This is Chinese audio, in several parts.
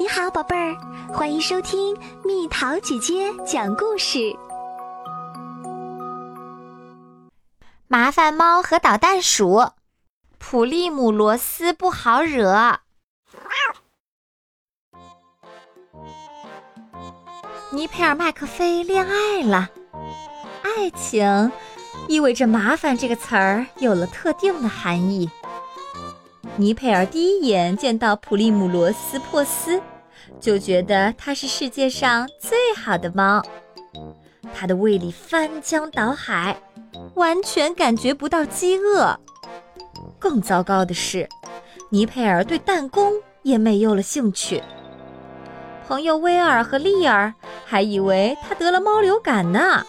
你好，宝贝儿，欢迎收听蜜桃姐姐讲故事。麻烦猫和捣蛋鼠，普利姆罗斯不好惹。尼佩尔麦克菲恋爱了，爱情意味着“麻烦”这个词儿有了特定的含义。尼佩尔第一眼见到普利姆罗斯珀斯，就觉得它是世界上最好的猫。它的胃里翻江倒海，完全感觉不到饥饿。更糟糕的是，尼佩尔对弹弓也没有了兴趣。朋友威尔和利尔还以为他得了猫流感呢。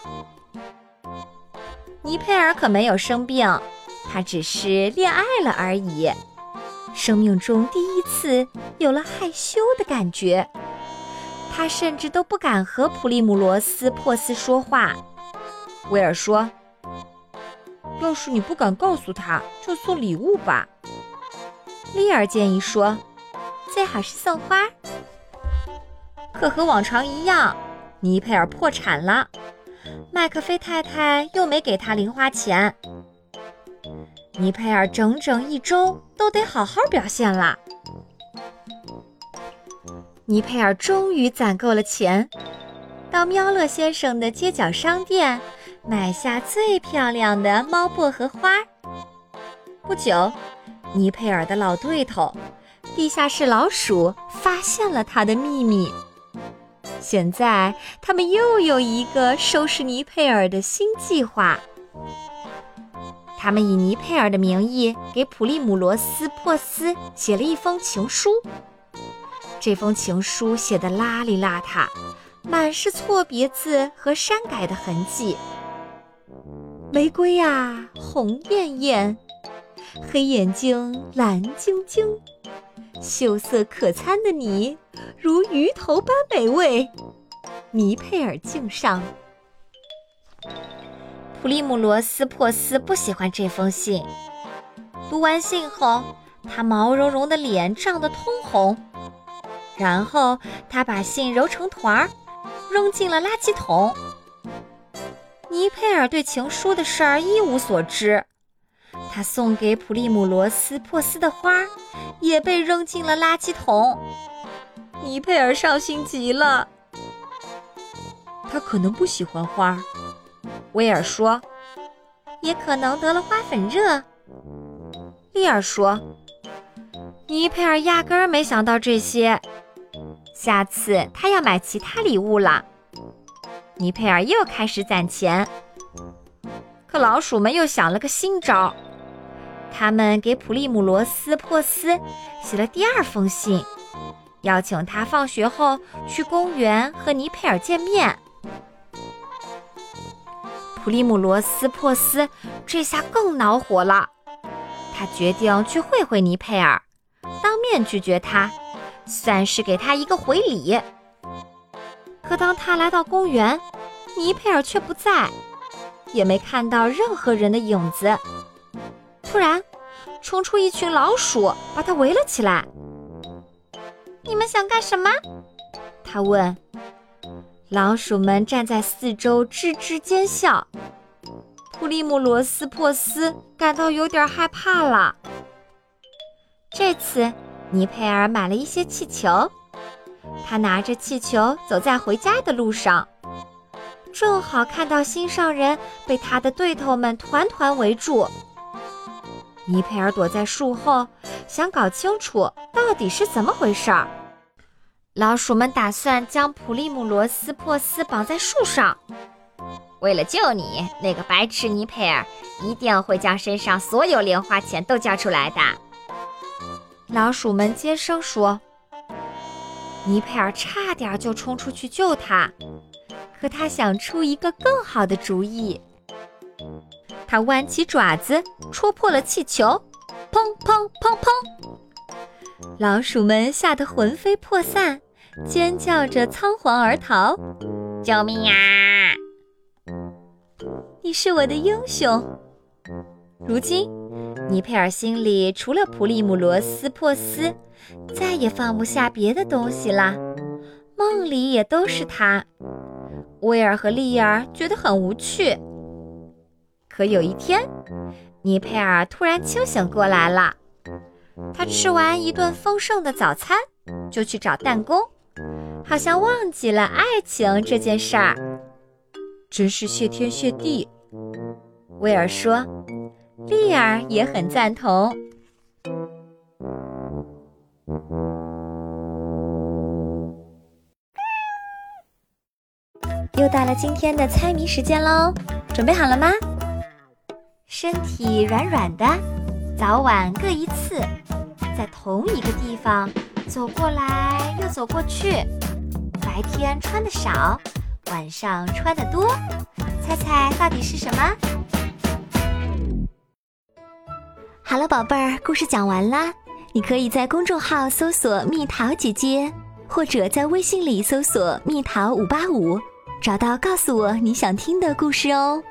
尼佩尔可没有生病，他只是恋爱了而已。生命中第一次有了害羞的感觉，他甚至都不敢和普利姆罗斯珀斯说话。威尔说：“要是你不敢告诉他，就送礼物吧。”利尔建议说：“最好是送花。”可和往常一样，尼佩尔破产了，麦克菲太太又没给他零花钱。尼佩尔整整一周都得好好表现啦。尼佩尔终于攒够了钱，到喵乐先生的街角商店买下最漂亮的猫薄荷花。不久，尼佩尔的老对头地下室老鼠发现了他的秘密。现在，他们又有一个收拾尼佩尔的新计划。他们以尼佩尔的名义给普利姆罗斯珀斯写了一封情书。这封情书写得邋里邋遢，满是错别字和删改的痕迹。玫瑰呀，红艳艳；黑眼睛，蓝晶晶；秀色可餐的你，如鱼头般美味。尼佩尔敬上。普利姆罗斯珀斯不喜欢这封信。读完信后，他毛茸茸的脸涨得通红，然后他把信揉成团儿，扔进了垃圾桶。尼佩尔对情书的事儿一无所知，他送给普利姆罗斯珀斯的花也被扔进了垃圾桶。尼佩尔伤心极了，他可能不喜欢花。威尔说：“也可能得了花粉热。”利尔说：“尼佩尔压根儿没想到这些，下次他要买其他礼物了。”尼佩尔又开始攒钱，可老鼠们又想了个新招，他们给普利姆罗斯珀斯写了第二封信，邀请他放学后去公园和尼佩尔见面。普利姆罗斯珀斯这下更恼火了，他决定去会会尼佩尔，当面拒绝他，算是给他一个回礼。可当他来到公园，尼佩尔却不在，也没看到任何人的影子。突然，冲出一群老鼠，把他围了起来。你们想干什么？他问。老鼠们站在四周吱吱尖笑，普利姆罗斯珀斯感到有点害怕了。这次，尼佩尔买了一些气球，他拿着气球走在回家的路上，正好看到心上人被他的对头们团团围住。尼佩尔躲在树后，想搞清楚到底是怎么回事儿。老鼠们打算将普利姆罗斯珀斯绑在树上。为了救你，那个白痴尼佩尔一定会将身上所有零花钱都交出来的。老鼠们接声说。尼佩尔差点就冲出去救他，可他想出一个更好的主意。他弯起爪子戳破了气球，砰砰砰砰！老鼠们吓得魂飞魄散。尖叫着仓皇而逃，救命啊！你是我的英雄。如今，尼佩尔心里除了普利姆罗斯珀斯，再也放不下别的东西了。梦里也都是他。威尔和利尔觉得很无趣。可有一天，尼佩尔突然清醒过来了。他吃完一顿丰盛的早餐，就去找弹弓，好像忘记了爱情这件事儿。真是谢天谢地，威尔说。丽儿也很赞同。又到了今天的猜谜时间喽，准备好了吗？身体软软的，早晚各一次，在同一个地方走过来又走过去，白天穿的少，晚上穿的多，猜猜到底是什么？好了，宝贝儿，故事讲完啦。你可以在公众号搜索“蜜桃姐姐”，或者在微信里搜索“蜜桃五八五”。找到，告诉我你想听的故事哦。